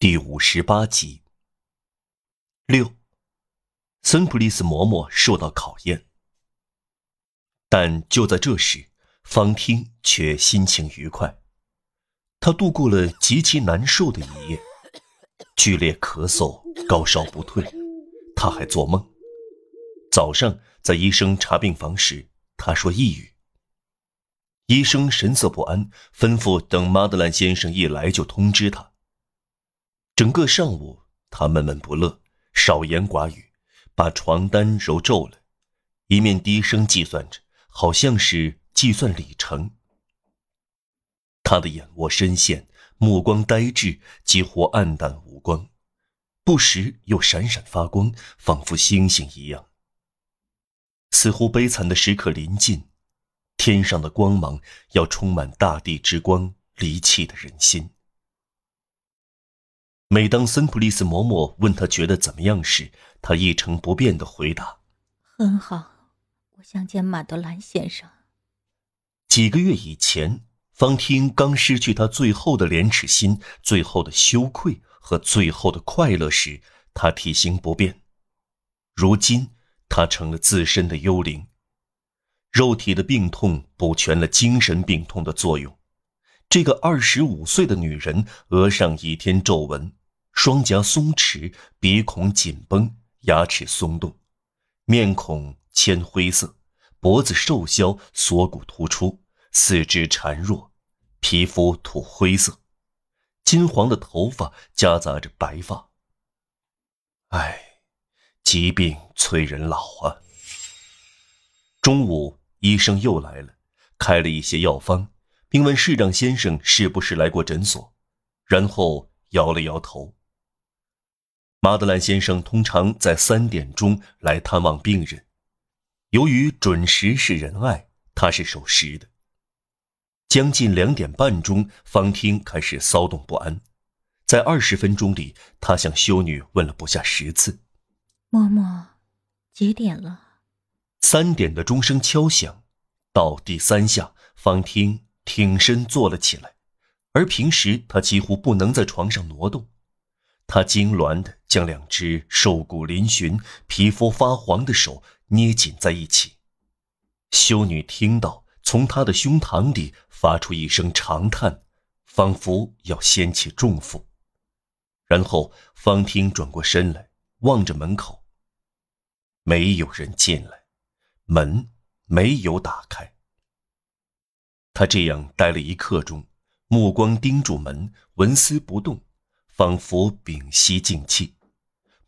第五十八集。六，森普利斯嬷嬷受到考验，但就在这时，方汀却心情愉快。他度过了极其难受的一夜，剧烈咳嗽，高烧不退。他还做梦。早上在医生查病房时，他说抑郁。医生神色不安，吩咐等马德兰先生一来就通知他。整个上午，他闷闷不乐，少言寡语，把床单揉皱了，一面低声计算着，好像是计算里程。他的眼窝深陷，目光呆滞，几乎暗淡无光，不时又闪闪发光，仿佛星星一样。似乎悲惨的时刻临近。天上的光芒要充满大地之光，离弃的人心。每当森普利斯嬷嬷问他觉得怎么样时，他一成不变的回答：“很好，我想见马德兰先生。”几个月以前，方汀刚失去他最后的廉耻心、最后的羞愧和最后的快乐时，他体型不变。如今，他成了自身的幽灵。肉体的病痛补全了精神病痛的作用。这个二十五岁的女人，额上倚天皱纹，双颊松弛，鼻孔紧绷，牙齿松动，面孔铅灰色，脖子瘦削，锁骨突出，四肢孱弱，皮肤土灰色，金黄的头发夹杂着白发。唉，疾病催人老啊。中午。医生又来了，开了一些药方，并问市长先生是不是来过诊所，然后摇了摇头。马德兰先生通常在三点钟来探望病人，由于准时是仁爱，他是守时的。将近两点半钟，方厅开始骚动不安，在二十分钟里，他向修女问了不下十次：“嬷嬷，几点了？”三点的钟声敲响，到第三下，方汀挺身坐了起来，而平时他几乎不能在床上挪动。他痉挛地将两只瘦骨嶙峋、皮肤发黄的手捏紧在一起。修女听到，从他的胸膛里发出一声长叹，仿佛要掀起重负。然后方听转过身来，望着门口，没有人进来。门没有打开。他这样待了一刻钟，目光盯住门，纹丝不动，仿佛屏息静气。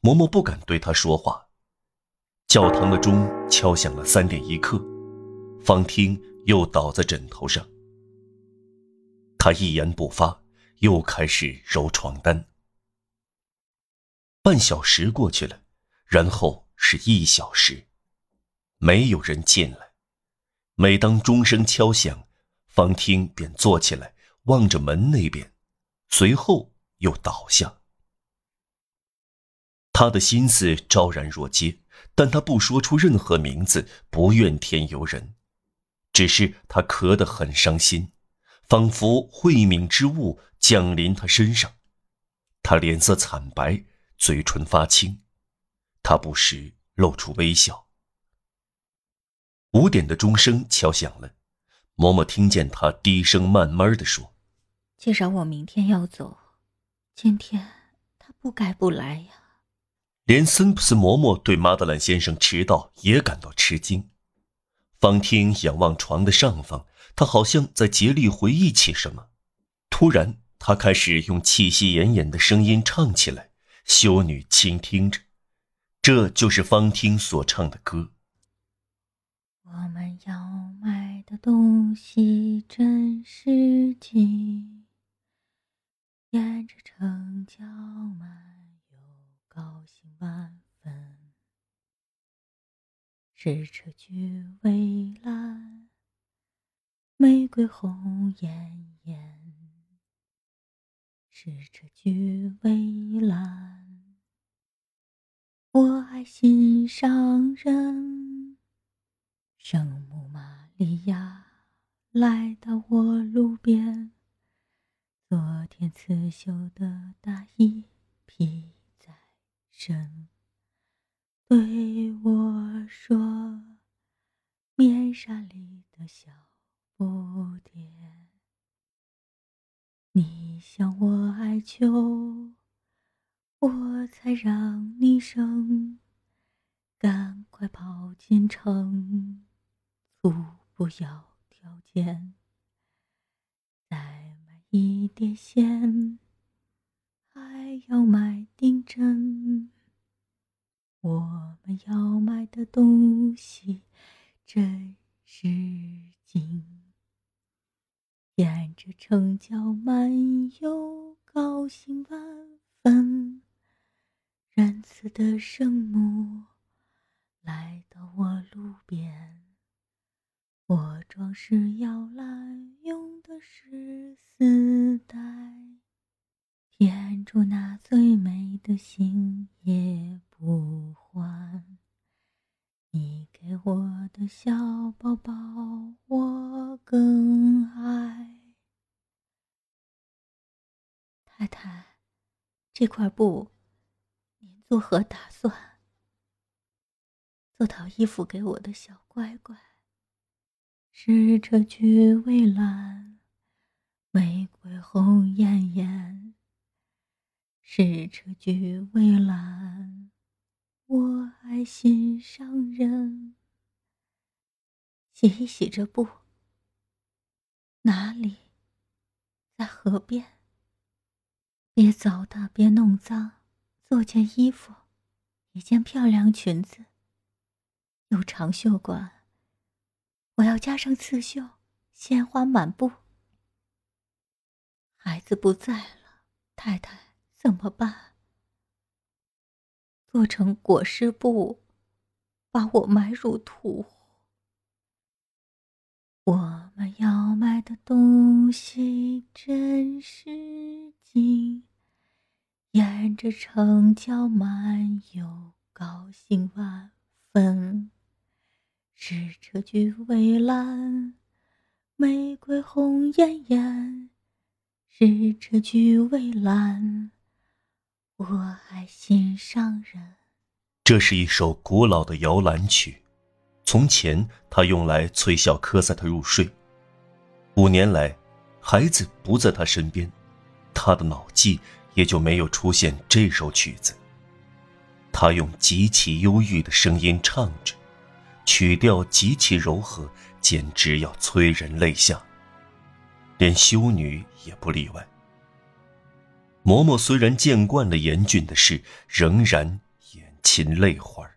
嬷嬷不敢对他说话。教堂的钟敲响了三点一刻，方听又倒在枕头上。他一言不发，又开始揉床单。半小时过去了，然后是一小时。没有人进来。每当钟声敲响，方听便坐起来，望着门那边，随后又倒下。他的心思昭然若揭，但他不说出任何名字，不怨天尤人，只是他咳得很伤心，仿佛晦冥之物降临他身上。他脸色惨白，嘴唇发青，他不时露出微笑。五点的钟声敲响了，嬷嬷听见他低声慢慢的说：“既然我明天要走，今天他不该不来呀。”连森普斯嬷嬷对马德兰先生迟到也感到吃惊。方汀仰望床的上方，他好像在竭力回忆起什么。突然，他开始用气息奄奄的声音唱起来。修女倾听着，这就是方汀所唱的歌。我们要买的东西真是紧，沿着城郊漫游，高兴万分。是车菊蔚蓝，玫瑰红艳艳。是车菊蔚蓝，我爱心上人。圣母玛利亚来到我路边，昨天刺绣的大衣披在身，对我说：“面纱里的小不点，你向我哀求，我才让你生。赶快跑进城，粗布要条件。”再买一叠线，还要买顶针。我们要买的东西真是精。沿着城郊漫游，高兴万分。仁慈的圣母来到我路边，我装饰摇篮，用的是。丝带填住那最美的心也不还。你给我的小宝宝，我更爱。太太，这块布，您作何打算？做套衣服给我的小乖乖。是这句蔚蓝。玫瑰红艳艳，是这句蔚蓝，我爱心上人。洗一洗这布，哪里？在河边。别糟蹋，别弄脏，做件衣服，一件漂亮裙子。有长袖管，我要加上刺绣，鲜花满布。孩子不在了，太太怎么办？做成裹尸布，把我埋入土。我们要买的东西真是精，沿着城郊漫游，高兴万分。是这句蔚蓝，玫瑰红艳艳。是这句蔚蓝，我爱心上人。这是一首古老的摇篮曲，从前他用来催小科赛特入睡。五年来，孩子不在他身边，他的脑际也就没有出现这首曲子。他用极其忧郁的声音唱着，曲调极其柔和，简直要催人泪下。连修女也不例外。嬷嬷虽然见惯了严峻的事，仍然眼噙泪花